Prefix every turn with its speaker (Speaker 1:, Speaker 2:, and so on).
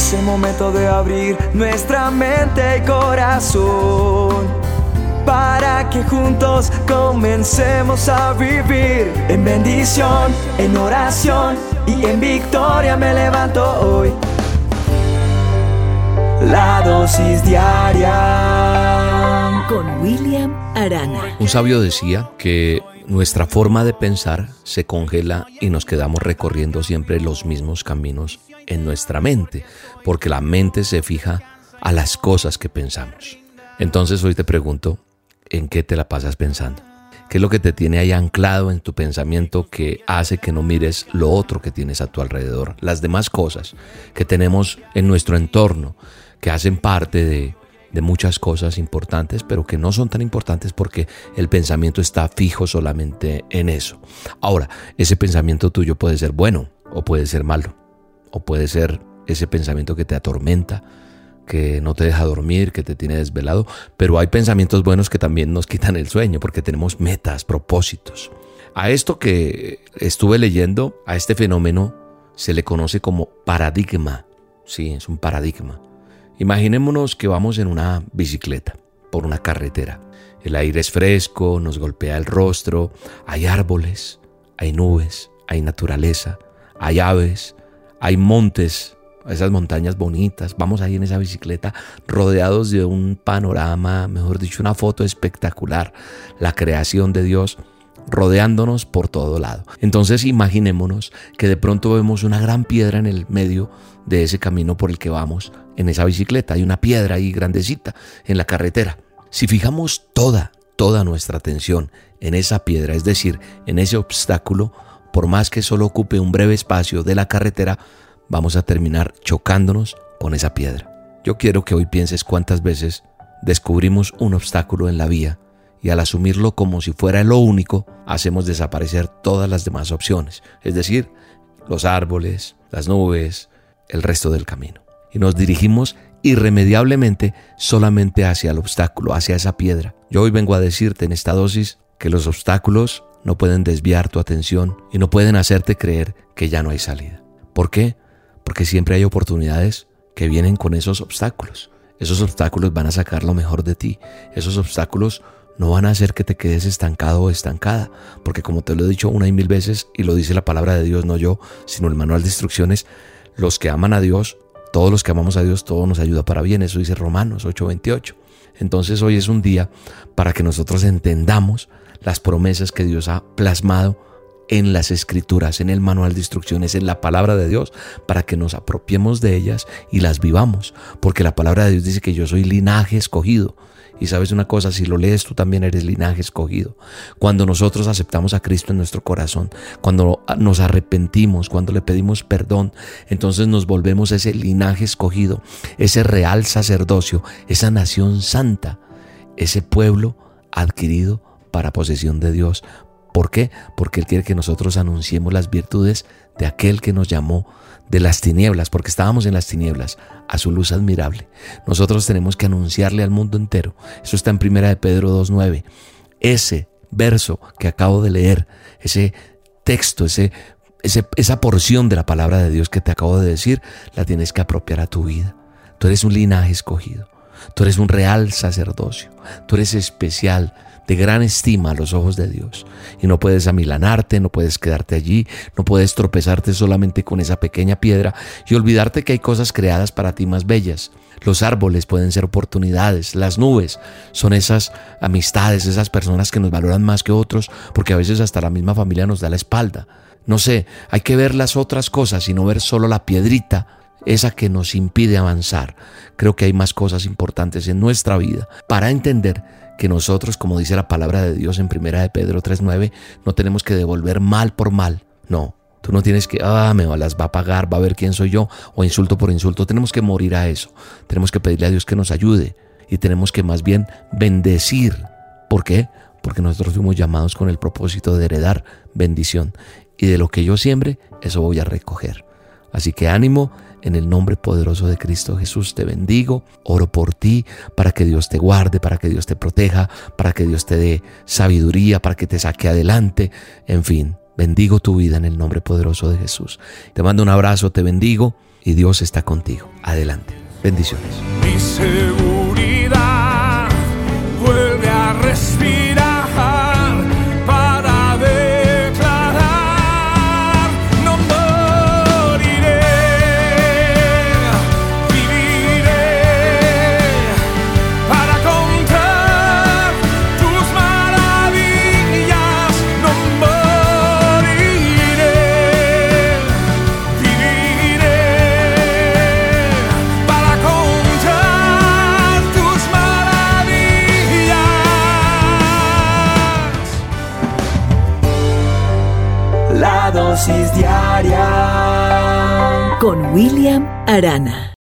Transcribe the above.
Speaker 1: Es el momento de abrir nuestra mente y corazón para que juntos comencemos a vivir en bendición, en oración y en victoria me levanto hoy. La dosis diaria
Speaker 2: con William Arana.
Speaker 3: Un sabio decía que nuestra forma de pensar se congela y nos quedamos recorriendo siempre los mismos caminos en nuestra mente, porque la mente se fija a las cosas que pensamos. Entonces hoy te pregunto, ¿en qué te la pasas pensando? ¿Qué es lo que te tiene ahí anclado en tu pensamiento que hace que no mires lo otro que tienes a tu alrededor? Las demás cosas que tenemos en nuestro entorno, que hacen parte de, muchas cosas importantes, pero que no son tan importantes porque el pensamiento está fijo solamente en eso. Ahora, ese pensamiento tuyo puede ser bueno o puede ser malo, o puede ser ese pensamiento que te atormenta, que no te deja dormir, que te tiene desvelado, pero hay pensamientos buenos que también nos quitan el sueño porque tenemos metas, propósitos. A esto que estuve leyendo, a este fenómeno se le conoce como paradigma. Sí, es un paradigma. Imaginémonos que vamos en una bicicleta por una carretera. El aire es fresco, nos golpea el rostro, hay árboles, hay nubes, hay naturaleza, hay aves, hay montes, esas montañas bonitas. Vamos ahí en esa bicicleta rodeados de un panorama, mejor dicho, una foto espectacular, la creación de Dios rodeándonos por todo lado. Entonces imaginémonos que de pronto vemos una gran piedra en el medio de ese camino por el que vamos en esa bicicleta. Hay una piedra ahí grandecita en la carretera. Si fijamos toda, toda nuestra atención en esa piedra, es decir, en ese obstáculo, por más que solo ocupe un breve espacio de la carretera, vamos a terminar chocándonos con esa piedra. Yo quiero que hoy pienses cuántas veces descubrimos un obstáculo en la vía y al asumirlo como si fuera lo único, hacemos desaparecer todas las demás opciones, es decir, los árboles, las nubes, el resto del camino. Y nos dirigimos irremediablemente solamente hacia el obstáculo, hacia esa piedra. Yo hoy vengo a decirte en esta dosis que los obstáculos no pueden desviar tu atención y no pueden hacerte creer que ya no hay salida. ¿Por qué? Porque siempre hay oportunidades que vienen con esos obstáculos. Esos obstáculos van a sacar lo mejor de ti. Esos obstáculos no van a hacer que te quedes estancado o estancada, porque como te lo he dicho una y mil veces, y lo dice la palabra de Dios, no yo, sino el manual de instrucciones, los que aman a Dios, todos los que amamos a Dios, todo nos ayuda para bien, eso dice Romanos 8:28. Entonces hoy es un día para que nosotros entendamos las promesas que Dios ha plasmado en las escrituras, en el manual de instrucciones, en la palabra de Dios, para que nos apropiemos de ellas y las vivamos. Porque la palabra de Dios dice que yo soy linaje escogido. Y sabes una cosa, si lo lees tú también eres linaje escogido. Cuando nosotros aceptamos a Cristo en nuestro corazón, cuando nos arrepentimos, cuando le pedimos perdón, entonces nos volvemos ese linaje escogido, ese real sacerdocio, esa nación santa, ese pueblo adquirido para posesión de Dios, ¿Por qué? Porque Él quiere que nosotros anunciemos las virtudes de aquel que nos llamó de las tinieblas, porque estábamos en las tinieblas, a su luz admirable. Nosotros tenemos que anunciarle al mundo entero. Eso está en Primera de Pedro 2.9. Ese verso que acabo de leer, ese texto, ese, esa porción de la palabra de Dios que te acabo de decir, la tienes que apropiar a tu vida. Tú eres un linaje escogido. Tú eres un real sacerdocio. Tú eres especial de gran estima a los ojos de Dios. Y no puedes amilanarte, no puedes quedarte allí, no puedes tropezarte solamente con esa pequeña piedra y olvidarte que hay cosas creadas para ti más bellas. Los árboles pueden ser oportunidades, las nubes son esas amistades, esas personas que nos valoran más que otros, porque a veces hasta la misma familia nos da la espalda. No sé, hay que ver las otras cosas y no ver solo la piedrita esa que nos impide avanzar. Creo que hay más cosas importantes en nuestra vida para entender que nosotros, como dice la palabra de Dios en primera de Pedro 3.9, no tenemos que devolver mal por mal. No, tú no tienes que, ah, me las va a pagar, va a ver quién soy yo, o insulto por insulto. Tenemos que morir a eso. Tenemos que pedirle a Dios que nos ayude y tenemos que más bien bendecir. ¿Por qué? Porque nosotros fuimos llamados con el propósito de heredar bendición. Y de lo que yo siembre, eso voy a recoger. Así que ánimo en el nombre poderoso de Cristo Jesús te bendigo, oro por ti para que Dios te guarde, para que Dios te proteja, para que Dios te dé sabiduría, para que te saque adelante, en fin.
Speaker 4: Bendigo tu vida en el nombre poderoso de Jesús. Te mando un abrazo, te bendigo y Dios está contigo. Adelante. Bendiciones.
Speaker 2: Con William Arana.